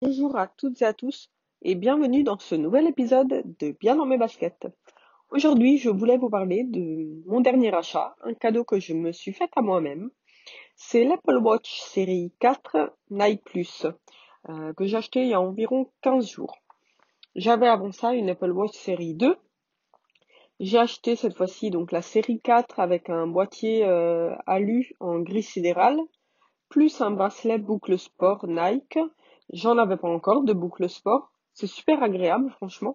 Bonjour à toutes et à tous et bienvenue dans ce nouvel épisode de Bien dans mes baskets. Aujourd'hui, je voulais vous parler de mon dernier achat, un cadeau que je me suis fait à moi-même. C'est l'Apple Watch série 4 Night Plus euh, que j'ai acheté il y a environ 15 jours. J'avais avant ça une Apple Watch série 2. J'ai acheté cette fois-ci donc la série 4 avec un boîtier euh, alu en gris sidéral plus un bracelet boucle sport Nike J'en avais pas encore de boucle sport. C'est super agréable, franchement.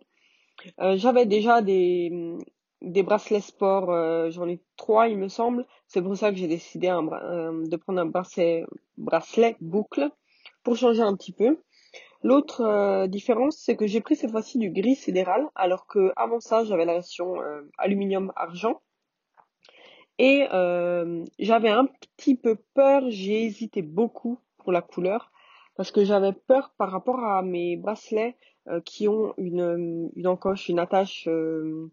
Euh, j'avais déjà des, des bracelets sport, euh, j'en ai trois, il me semble. C'est pour ça que j'ai décidé euh, de prendre un bracelet, bracelet boucle pour changer un petit peu. L'autre différence, c'est que j'ai pris cette fois-ci du gris sidéral, alors que avant ça, j'avais la version aluminium argent. Et j'avais un petit peu peur, j'ai hésité beaucoup pour la couleur parce que j'avais peur par rapport à mes bracelets euh, qui ont une, une encoche, une attache euh,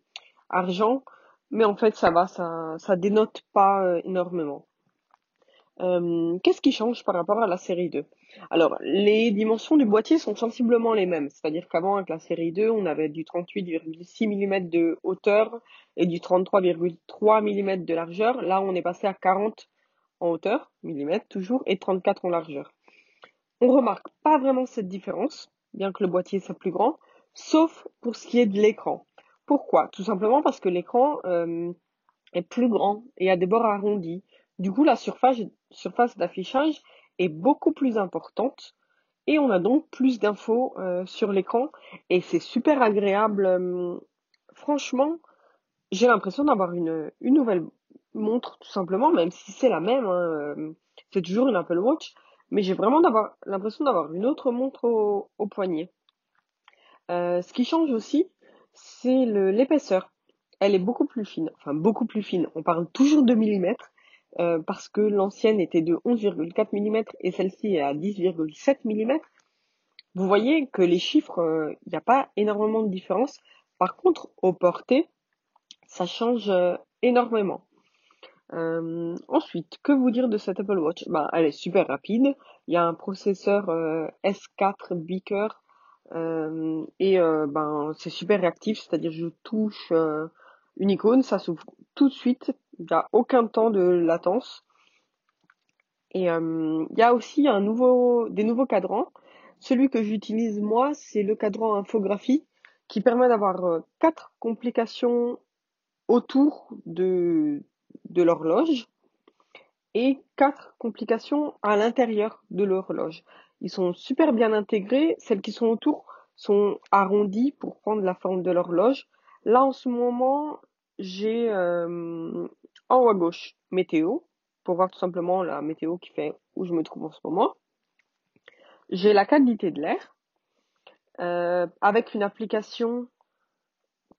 argent, mais en fait ça va, ça, ça dénote pas euh, énormément. Qu'est-ce qui change par rapport à la série 2 Alors, les dimensions du boîtier sont sensiblement les mêmes, c'est-à-dire qu'avant avec la série 2, on avait du 38,6 mm de hauteur et du 33,3 mm de largeur. Là, on est passé à 40 en hauteur, mm toujours, et 34 en largeur. On remarque pas vraiment cette différence, bien que le boîtier soit plus grand, sauf pour ce qui est de l'écran. Pourquoi? Tout simplement parce que l'écran euh, est plus grand et a des bords arrondis. Du coup, la surface, d'affichage est beaucoup plus importante et on a donc plus d'infos euh, sur l'écran et c'est super agréable. Euh, franchement, j'ai l'impression d'avoir une, une nouvelle montre tout simplement, même si c'est la même. Hein, c'est toujours une Apple Watch, mais j'ai vraiment d'avoir l'impression d'avoir une autre montre au, poignet. Euh, ce qui change aussi, c'est l'épaisseur. Elle est beaucoup plus fine, enfin beaucoup plus fine. On parle toujours de millimètres euh, parce que l'ancienne était de 11,4 mm et celle-ci est à 10,7 mm. Vous voyez que les chiffres, euh, il n'y a pas énormément de différence. Par contre, au porté, ça change énormément. Euh, ensuite, que vous dire de cette Apple Watch? Bah, Elle est super rapide. Il y a un processeur euh, S4 Beaker euh, et ben c'est super réactif, c'est-à-dire je touche une icône, ça s'ouvre tout de suite. Il n'y a aucun temps de latence. Et il y a aussi un nouveau, des nouveaux cadrans. Celui que j'utilise moi, c'est le cadran infographie qui permet d'avoir quatre complications autour de, de l'horloge et quatre complications à l'intérieur de l'horloge. Ils sont super bien intégrés. Celles qui sont autour sont arrondies pour prendre la forme de l'horloge. Là, en ce moment, j'ai euh, en haut à gauche météo pour voir tout simplement la météo qui fait où je me trouve en ce moment. J'ai la qualité de l'air euh, avec une application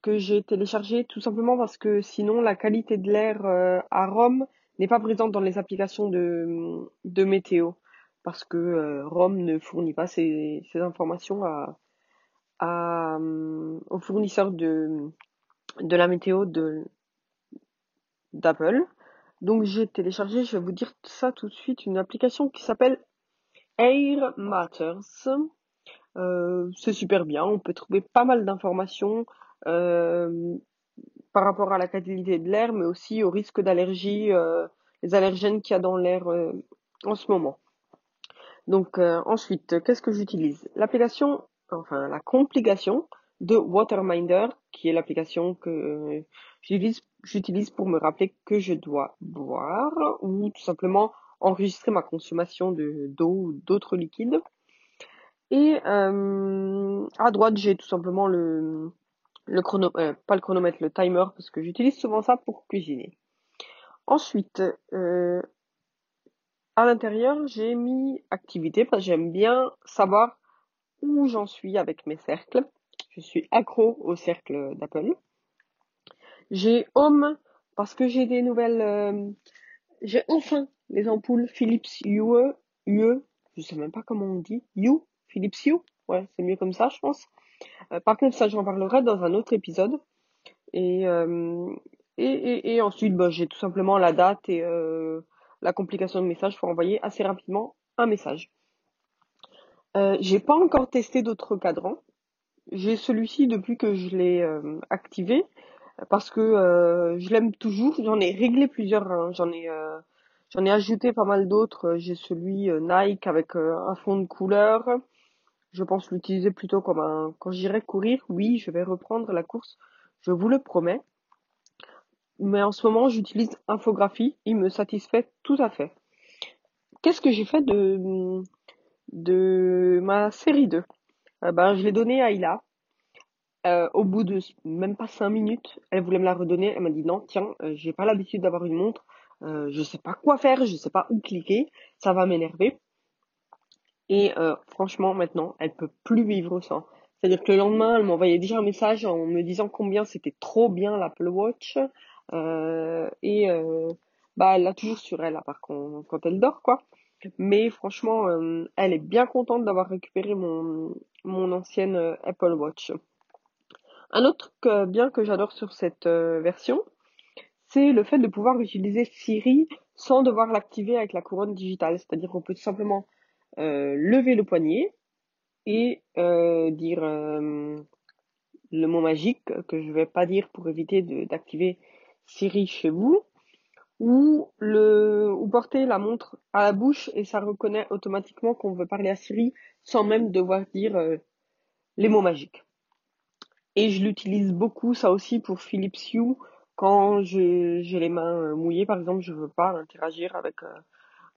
que j'ai téléchargé tout simplement parce que sinon la qualité de l'air euh, à Rome n'est pas présente dans les applications de, de météo parce que euh, Rome ne fournit pas ces, ces informations à, à, euh, aux fournisseurs de, de la météo d'Apple. Donc j'ai téléchargé, je vais vous dire ça tout de suite, une application qui s'appelle Air Matters. C'est super bien, on peut trouver pas mal d'informations par rapport à la qualité de l'air, mais aussi au risque d'allergie, euh, les allergènes qu'il y a dans l'air euh, en ce moment. Donc ensuite, qu'est-ce que j'utilise? L'application, enfin la complication de Waterminder, qui est l'application que j'utilise, pour me rappeler que je dois boire ou tout simplement enregistrer ma consommation de d'eau ou d'autres liquides. Et à droite, j'ai tout simplement le chrono, euh, pas le chronomètre, le timer, parce que j'utilise souvent ça pour cuisiner. Ensuite, euh, à l'intérieur, j'ai mis activité parce que j'aime bien savoir où j'en suis avec mes cercles. Je suis accro au cercle d'Apple. J'ai Home parce que j'ai des nouvelles. Euh, j'ai enfin les ampoules Philips UE, UE, je sais même pas comment on dit, U, Philips U, ouais, c'est mieux comme ça, je pense. Euh, par contre, ça, j'en parlerai dans un autre épisode. Et, euh, et, et, ensuite, bah, j'ai tout simplement la date et euh, la complication de message pour envoyer assez rapidement un message. J'ai pas encore testé d'autres cadrans. J'ai celui-ci depuis que je l'ai activé parce que je l'aime toujours. J'en ai réglé plusieurs. hein. J'en ai j'en ai ajouté pas mal d'autres. J'ai celui Nike avec un fond de couleur. Je pense l'utiliser plutôt comme un quand j'irai courir. Oui, je vais reprendre la course. Je vous le promets. Mais en ce moment, j'utilise Infographie. Il me satisfait tout à fait. Qu'est-ce que j'ai fait de ma série 2? Euh, ben, je l'ai donné à Ila. Euh, au bout de même pas cinq minutes, elle voulait me la redonner. Elle m'a dit non, tiens, euh, j'ai pas l'habitude d'avoir une montre. Euh, je sais pas quoi faire, je sais pas où cliquer. Ça va m'énerver. Et euh, franchement, maintenant, elle peut plus vivre sans. C'est-à-dire que le lendemain, elle m'envoyait déjà un message en me disant combien c'était trop bien l'Apple Watch. Euh, et euh, bah, elle l'a toujours sur elle, à part quand, elle dort, quoi. Mais franchement, elle est bien contente d'avoir récupéré mon, mon ancienne Apple Watch. Un autre bien que j'adore sur cette version, c'est le fait de pouvoir utiliser Siri sans devoir l'activer avec la couronne digitale. C'est-à-dire qu'on peut tout simplement lever le poignet et euh, dire euh, le mot magique que je vais pas dire pour éviter d'activer Siri chez vous ou le ou porter la montre à la bouche et ça reconnaît automatiquement qu'on veut parler à Siri sans même devoir dire euh, les mots magiques. Et je l'utilise beaucoup ça aussi pour Philips Hue quand je- j'ai les mains euh, mouillées par exemple, je veux pas interagir avec euh,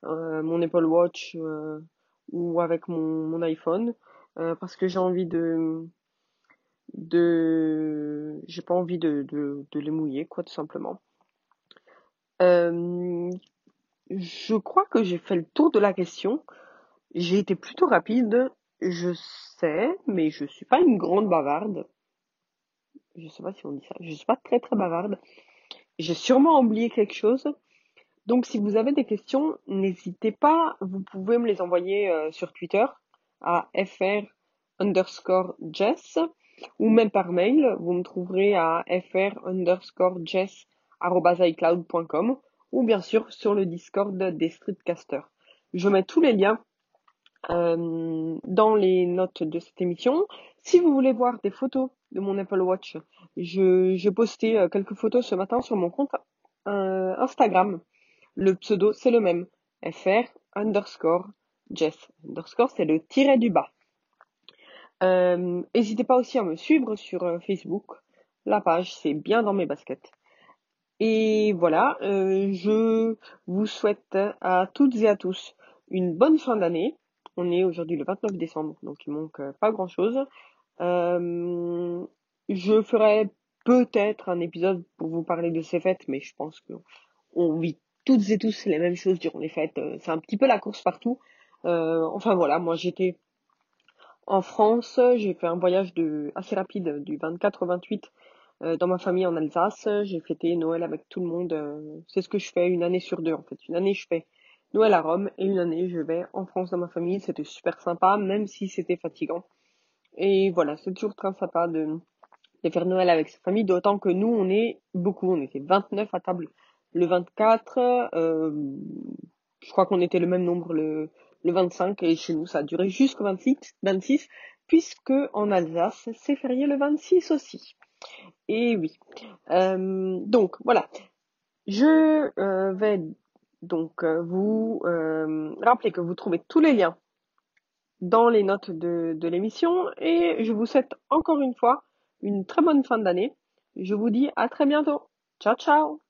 euh, mon Apple Watch euh, ou avec mon, mon iPhone euh, parce que j'ai envie de de j'ai pas envie de, de, de les mouiller quoi tout simplement. Euh, je crois que j'ai fait le tour de la question. J'ai été plutôt rapide, je sais, mais je suis pas une grande bavarde. Je sais pas si on dit ça. Je suis pas très très bavarde. J'ai sûrement oublié quelque chose. Donc si vous avez des questions, n'hésitez pas, vous pouvez me les envoyer euh, sur Twitter à fr underscore jess ou même par mail, vous me trouverez à fr underscore jess ou bien sûr sur le Discord des Streetcasters. Je mets tous les liens euh, dans les notes de cette émission. Si vous voulez voir des photos de mon Apple Watch, j'ai posté euh, quelques photos ce matin sur mon compte euh, Instagram. Le pseudo, c'est le même. fr underscore Jess. Underscore, c'est le tiret du bas. Euh, N'hésitez pas aussi à me suivre sur euh, Facebook. La page, c'est bien dans mes baskets. Et voilà, euh, je vous souhaite à toutes et à tous une bonne fin d'année. On est aujourd'hui le 29 décembre, donc il manque euh, pas grand-chose. Je ferai peut-être un épisode pour vous parler de ces fêtes, mais je pense que on vit toutes et tous les mêmes choses durant les fêtes. Euh, C'est un petit peu la course partout. Euh, enfin voilà, moi j'étais en France, j'ai fait un voyage de assez rapide du 24 au 28 euh, dans ma famille en Alsace. J'ai fêté Noël avec tout le monde. euh, c'est ce que je fais une année sur deux en fait. Une année je fais Noël à Rome et une année je vais en France dans ma famille. C'était super sympa, même si c'était fatigant. Et voilà, c'est toujours très sympa de, de faire Noël avec sa famille, d'autant que nous on est beaucoup, on était 29 à table le 24. euh, je crois qu'on était le même nombre le, le 25 et chez nous ça a duré jusqu'au 26, 26 puisque en Alsace c'est férié le 26 aussi. Et oui. Euh, donc voilà, je euh, vais donc vous rappeler que vous trouvez tous les liens dans les notes de, de l'émission et je vous souhaite encore une fois une très bonne fin d'année. Je vous dis à très bientôt. Ciao ciao